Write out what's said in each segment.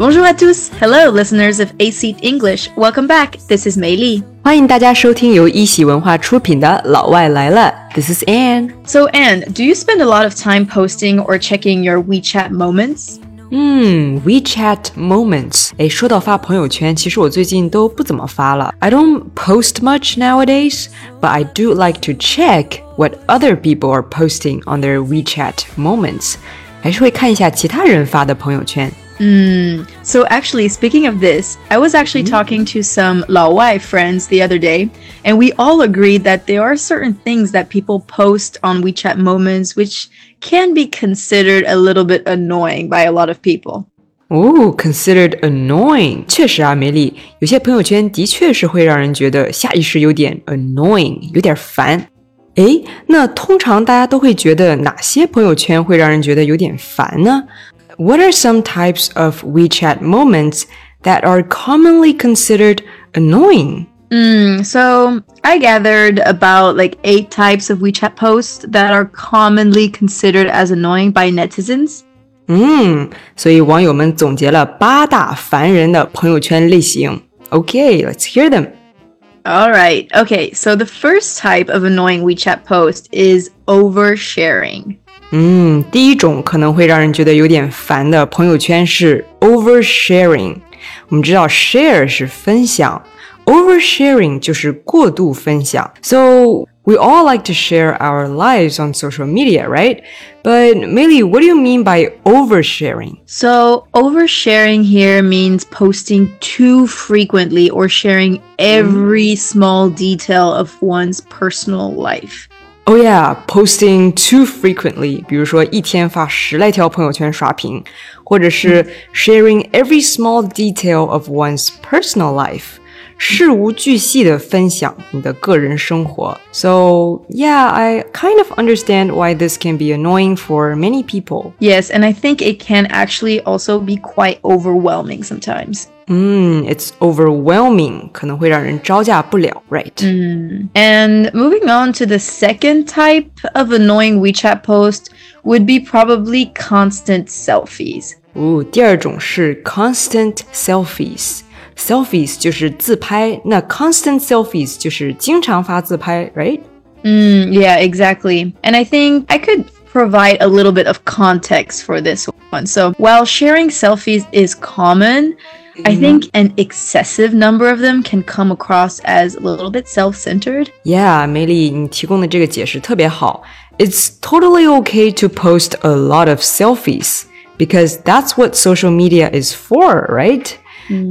Bonjour à tous. Hello, listeners of AC English. Welcome back. This is Mei Li. 欢迎大家收听由一喜文化出品的《老外来了》。This is Anne. So, Anne, do you spend a lot of time posting or checking your WeChat moments? 嗯，WeChat Moments。哎，说到发朋友圈，其实我最近都不怎么发了。I don't post much nowadays, but I do like to check what other people are posting on their WeChat Moments。还是会看一下其他人发的朋友圈。 Mm. So actually, speaking of this, I was actually talking to some Laowai friends the other day, and we all agreed that there are certain things that people post on WeChat moments which can be considered a little bit annoying by a lot of people. Oh, considered annoying. 确实啊，梅丽，有些朋友圈的确是会让人觉得下意识有点 annoying，有点烦。诶，那通常大家都会觉得哪些朋友圈会让人觉得有点烦呢 ？what are some types of WeChat moments that are commonly considered annoying? Mm, so I gathered about like eight types of WeChat posts that are commonly considered as annoying by netizens. 嗯，所以网友们总结了八大烦人的朋友圈类型。Okay, let's hear them. All right. Okay, so the first type of annoying WeChat post is oversharing. 嗯，第一种可能会让人觉得有点烦的朋友圈是 oversharing。我们知道 share 是分享，oversharing 就是过度分享。So we all like to share our lives on social media, right? But Millie, what do you mean by oversharing? So oversharing here means posting too frequently or sharing every small detail of one's personal life. Oh yeah, posting too frequently，比如说一天发十来条朋友圈刷屏，或者是 sharing every small detail of one's personal life， 事无巨细的分享你的个人生活。So yeah, I kind of understand why this can be annoying for many people. Yes, and I think it can actually also be quite overwhelming sometimes. Mm, it's overwhelming，可能会让人招架不了，right? Mm. And moving on to the second type of annoying WeChat post would be probably constant selfies. 哦，第二种是 constant selfies。 selfies 就是自拍，那 constant selfies 就是经常发自拍，right? Mm, yeah, exactly. And I think I could provide a little bit of context for this one. So, while sharing selfies is common, I think an excessive number of them can come across as a little bit self-centered. Yeah, 梅丽，你提供的这个解释特别好。It's totally okay to post a lot of selfies because that's what social media is for, right?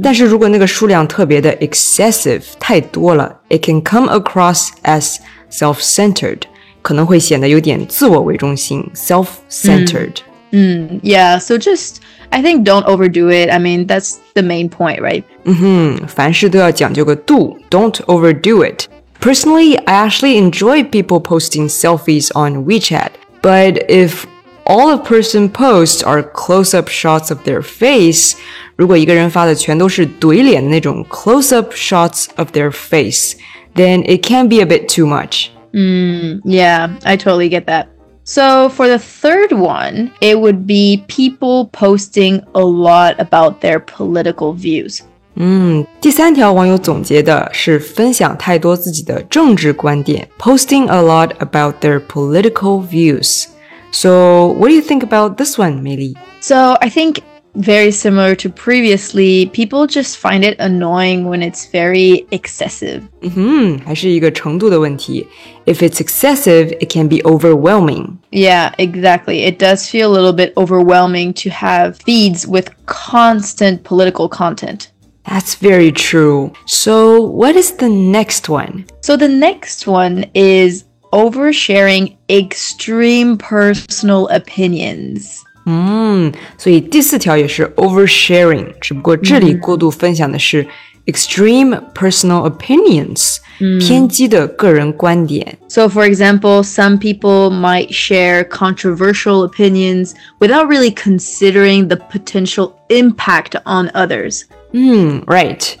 但是如果那个数量特别的 excessive 太多了，it can come across as self-centered，可能会显得有点自我为中心，self-centered。Mm, yeah, so just I think don't overdo it. I mean, that's the main point, right? 嗯哼，凡事都要讲究个度，don't overdo it. Personally, I actually enjoy people posting selfies on WeChat, but if all a person posts are close-up shots of their face，如果一个人发的全都是怼脸的那种 close-up shots of their face，then it can be a bit too much. Mm, yeah, I totally get that. So for the third one, it would be people posting a lot about their political views. 嗯，第三条网友总结的是分享太多自己的政治观点，posting a lot about their political views. So, what do you think about this one, Meili? So I think very similar to previously, people just find it annoying when it's very excessive. 嗯哼，还是一个程度的问题。If it's excessive, it can be overwhelming. Yeah, exactly. It does feel a little bit overwhelming to have feeds with constant political content. That's very true. So, what is the next one? So the next one is oversharing extreme personal opinions. 嗯，所以第四条也是 oversharing，只不过这里过度分享的是 extreme personal opinions，、偏激的个人观点。 So, for example, some people might share controversial opinions without really considering the potential impact on others. 嗯，right。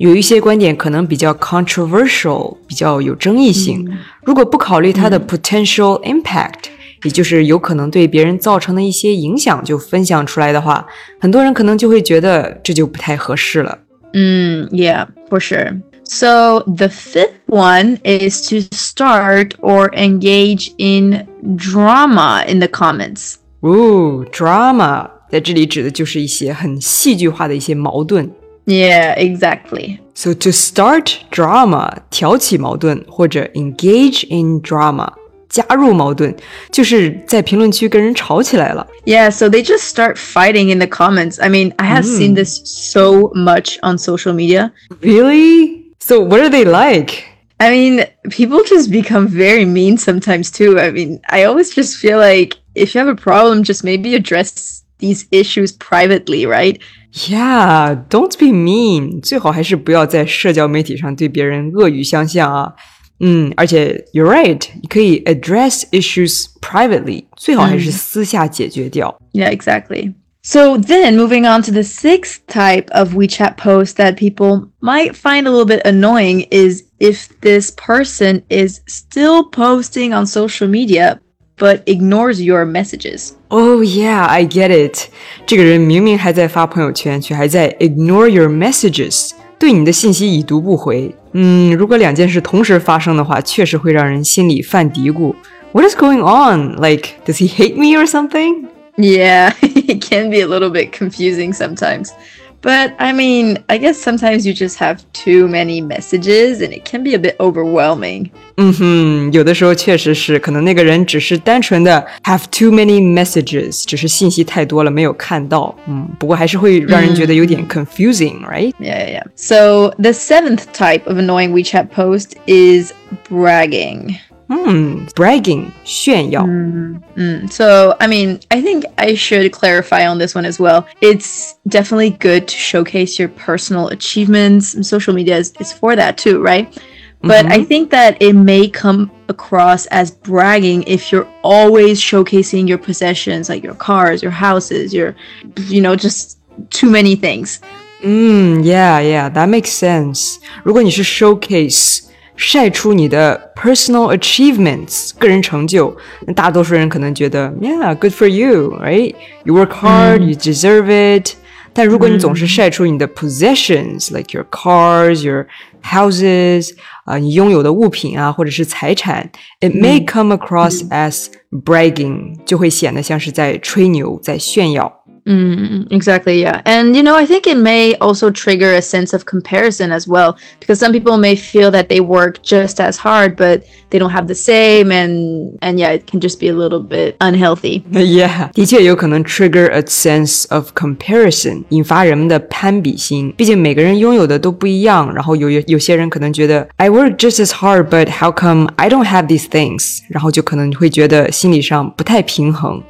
有一些观点可能比较 controversial，比较有争议性。如果不考虑它的 potential impact， 也就是有可能对别人造成的一些影响，就分享出来的话，很多人可能就会觉得这就不太合适了。Mm, yeah, for sure. So the fifth one is to start or engage in drama in the comments. Ooh, drama 在这里指的就是一些很戏剧化的一些矛盾。 Yeah, exactly. So to start drama 挑起矛盾或者 engage in drama 加入矛盾，就是在评论区跟人吵起来了。Yeah, so they just start fighting in the comments. I mean, I have seen this so much on social media. Really? So what are they like? I mean, people just become very mean sometimes too. I mean, I always just feel like if you have a problem, just maybe address these issues privately, right? Yeah, don't be mean. 最好还是不要在社交媒体上对别人恶语相向啊。嗯，而且 you're right，你可以 address issues privately，最好还是私下解决掉。Yeah, exactly. So then moving on to the sixth type of WeChat post that people might find a little bit annoying is if this person is still posting on social media but ignores your messages. Oh yeah, I get it. 这个人明明还在发朋友圈，却还在 ignore your messages，对你的信息已读不回。嗯，如果两件事同时发生的话，确实会让人心里犯嘀咕。What is going on? Like, does he hate me or something? Yeah, it can be a little bit confusing sometimes. But I mean, I guess sometimes you just have too many messages and it can be a bit overwhelming. 嗯哼，有的时候确实是，可能那个人只是单纯的 have too many messages，只是信息太多了没有看到。嗯，不过还是会让人觉得有点 confusing，right？ Yeah, yeah, yeah. So the seventh type of annoying WeChat post is bragging. 嗯，bragging 炫耀。 Mm, so, I mean, I think I should clarify on this one as well. It's definitely good to showcase your personal achievements. and Social media is, is for that too, right? But I think that it may come across as bragging if you're always showcasing your possessions, like your cars, your houses, your, you know, just too many things. 嗯，Yeah, yeah, that makes sense. 如果你是 showcase 晒出你的 personal achievements 个人成就，那大多数人可能觉得，Yeah, good for you, right? You work hard, you deserve it. 但如果你总是晒出你的 possessions, like your cars, your houses, 啊、你拥有的物品啊，或者是财产，it may come across as bragging，就会显得像是在吹牛，在炫耀。 Mm, exactly, yeah. And you know, I think it may also trigger a sense of comparison as well because some people may feel that they work just as hard but they don't have the same and and yeah, it can just be a little bit unhealthy. Yeah，的确有可能 trigger a sense of comparison，引发人们的攀比心。毕竟每个人拥有的都不一样，然后有有有些人可能觉得 I work just as hard, but how come I don't have these things？然后就可能会觉得心理上不太平衡。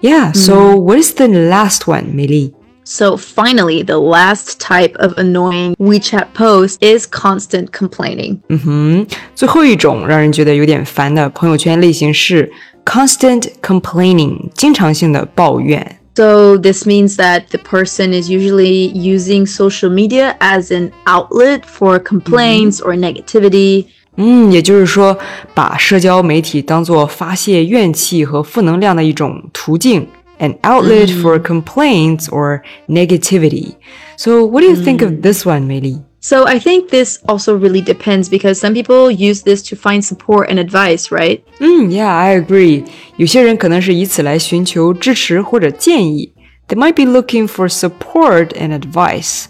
Yeah, so what is the last one, 美丽？ So finally, the last type of annoying WeChat post is constant complaining. 嗯哼，最后一种让人觉得有点烦的朋友圈类型是 constant complaining，经常性的抱怨。 So this means that the person is usually using social media as an outlet for complaints or negativity. 嗯，也就是说，把社交媒体当做发泄怨气和负能量的一种途径，an outlet for complaints or negativity. So, what do you think of this one, 美丽？ So I think this also really depends because some people use this to find support and advice, right? 嗯，Yeah, I agree. 有些人可能是以此来寻求支持或者建议。They might be looking for support and advice.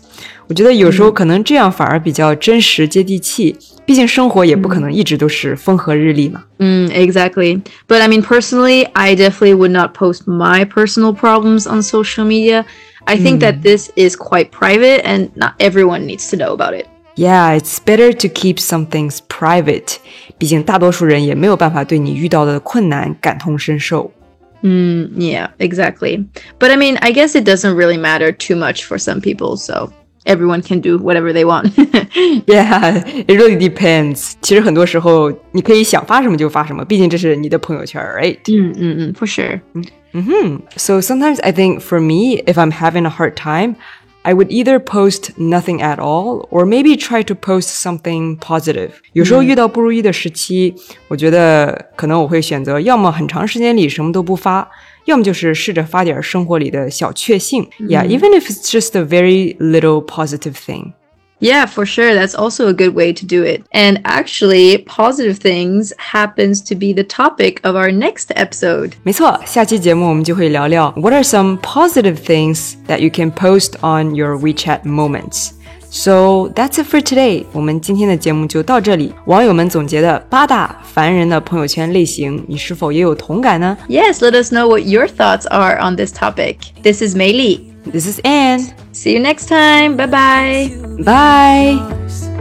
我觉得有时候可能这样反而比较真实接地气， 毕竟生活也不可能一直都是风和日丽嘛。 Mm, exactly. But I mean, personally, I definitely would not post my personal problems on social media. I think that this is quite private and not everyone needs to know about it. Yeah, it's better to keep some things private. 毕竟大多数人也没有办法对你遇到的困难感同身受。 Mm, yeah, exactly. But I mean, I guess it doesn't really matter too much for some people, so everyone can do whatever they want. Yeah, it really depends. 其实很多时候你可以想发什么就发什么，毕竟这是你的朋友圈，right? Mm, mm, mm, for sure. So sometimes I think for me, if I'm having a hard time, I would either post nothing at all or maybe try to post something positive。有时候遇到不如意的时期，我觉得可能我会选择要么很长时间里什么都不发。 要么就是试着发点生活里的小确幸，Yeah, even if it's just a very little positive thing. Yeah, for sure. That's also a good way to do it. And actually, positive things happens to be the topic of our next episode. 没错，下期节目我们就会聊聊 What are some positive things that you can post on your WeChat moments? So that's it for today。我们今天的节目就到这里。网友们总结的八大烦人的朋友圈类型，你是否也有同感呢？Yes, let us know what your thoughts are on this topic. This is Mei Li. This is Anne. See you next time. Bye bye. Bye.